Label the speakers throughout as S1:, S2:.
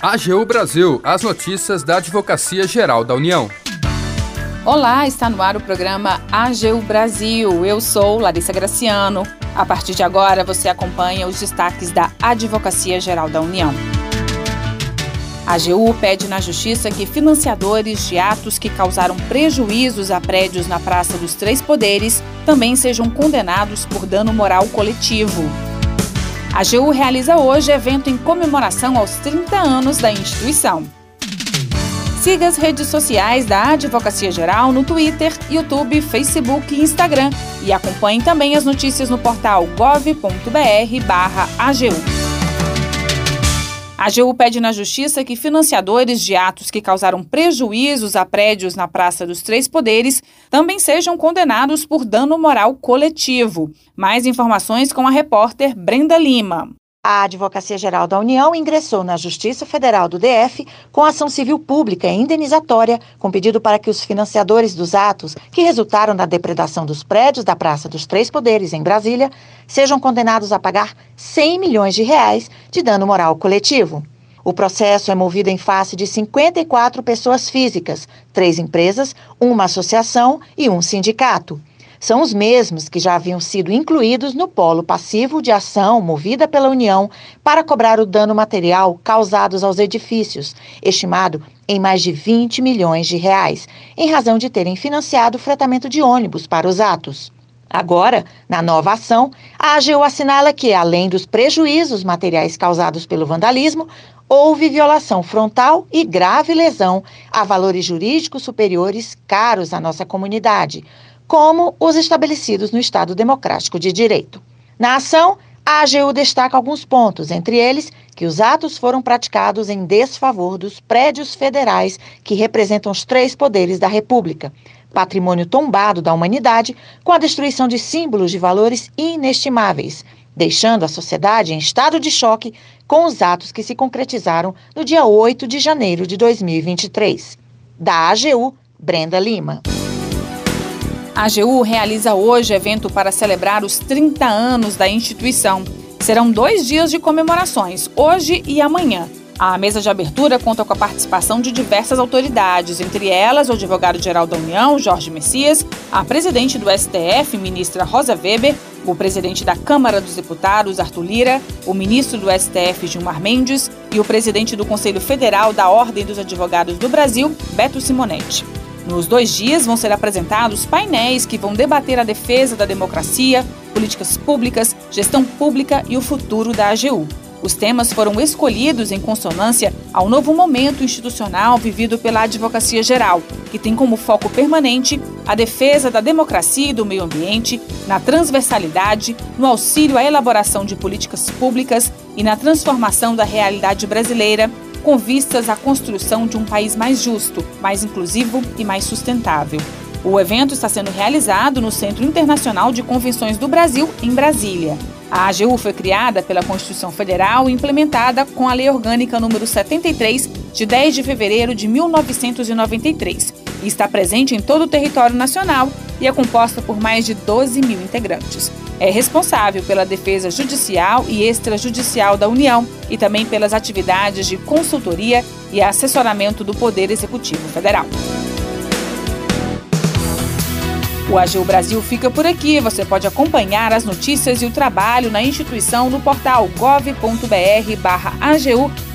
S1: AGU Brasil, as notícias da Advocacia Geral da União.
S2: Olá, está no ar o programa AGU Brasil. Eu sou Larissa Graciano. A partir de agora, você acompanha os destaques da Advocacia Geral da União. A AGU pede na Justiça que financiadores de atos que causaram prejuízos a prédios na Praça dos Três Poderes também sejam condenados por dano moral coletivo. A AGU realiza hoje evento em comemoração aos 30 anos da instituição. Siga as redes sociais da Advocacia Geral no Twitter, YouTube, Facebook e Instagram e acompanhe também as notícias no portal gov.br/agu. A AGU pede na Justiça que financiadores de atos que causaram prejuízos a prédios na Praça dos Três Poderes também sejam condenados por dano moral coletivo. Mais informações com a repórter Brenda Lima.
S3: A Advocacia Geral da União ingressou na Justiça Federal do DF com ação civil pública e indenizatória com pedido para que os financiadores dos atos que resultaram da depredação dos prédios da Praça dos Três Poderes, em Brasília, sejam condenados a pagar 100 milhões de reais de dano moral coletivo. O processo é movido em face de 54 pessoas físicas, três empresas, uma associação e um sindicato são os mesmos que já haviam sido incluídos no polo passivo de ação movida pela União para cobrar o dano material causados aos edifícios, estimado em mais de 20 milhões de reais, em razão de terem financiado o fretamento de ônibus para os atos. Agora, na nova ação, a AGU assinala que, além dos prejuízos materiais causados pelo vandalismo, houve violação frontal e grave lesão a valores jurídicos superiores caros à nossa comunidade, como os estabelecidos no Estado Democrático de Direito. Na ação, a AGU destaca alguns pontos, entre eles que os atos foram praticados em desfavor dos prédios federais que representam os três poderes da República, patrimônio tombado da humanidade, com a destruição de símbolos de valores inestimáveis, deixando a sociedade em estado de choque com os atos que se concretizaram no dia 8 de janeiro de 2023. Da AGU, Brenda Lima.
S2: A AGU realiza hoje evento para celebrar os 30 anos da instituição. Serão dois dias de comemorações, hoje e amanhã. A mesa de abertura conta com a participação de diversas autoridades, entre elas o advogado-geral da União, Jorge Messias, a presidente do STF, ministra Rosa Weber, o presidente da Câmara dos Deputados, Arthur Lira, o ministro do STF, Gilmar Mendes, e o presidente do Conselho Federal da Ordem dos Advogados do Brasil, Beto Simonetti. Nos dois dias vão ser apresentados painéis que vão debater a defesa da democracia, políticas públicas, gestão pública e o futuro da AGU. Os temas foram escolhidos em consonância ao novo momento institucional vivido pela Advocacia Geral, que tem como foco permanente a defesa da democracia e do meio ambiente, na transversalidade, no auxílio à elaboração de políticas públicas e na transformação da realidade brasileira com vistas à construção de um país mais justo, mais inclusivo e mais sustentável. O evento está sendo realizado no Centro Internacional de Convenções do Brasil, em Brasília. A AGU foi criada pela Constituição Federal e implementada com a Lei Orgânica número 73, de 10 de fevereiro de 1993, e está presente em todo o território nacional e é composta por mais de 12 mil integrantes. É responsável pela defesa judicial e extrajudicial da União e também pelas atividades de consultoria e assessoramento do Poder Executivo Federal. O AGU Brasil fica por aqui. Você pode acompanhar as notícias e o trabalho na instituição no portal gov.br/agu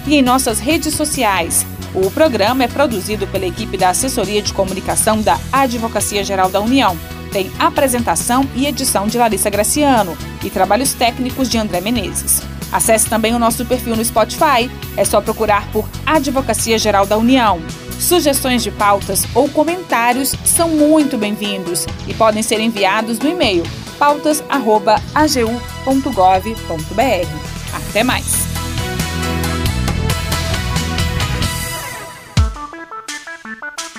S2: e em nossas redes sociais. O programa é produzido pela equipe da Assessoria de Comunicação da Advocacia Geral da União. Tem apresentação e edição de Larissa Graciano e trabalhos técnicos de André Menezes. Acesse também o nosso perfil no Spotify. É só procurar por Advocacia Geral da União. Sugestões de pautas ou comentários são muito bem-vindos e podem ser enviados no e-mail pautas.agu.gov.br. Até mais!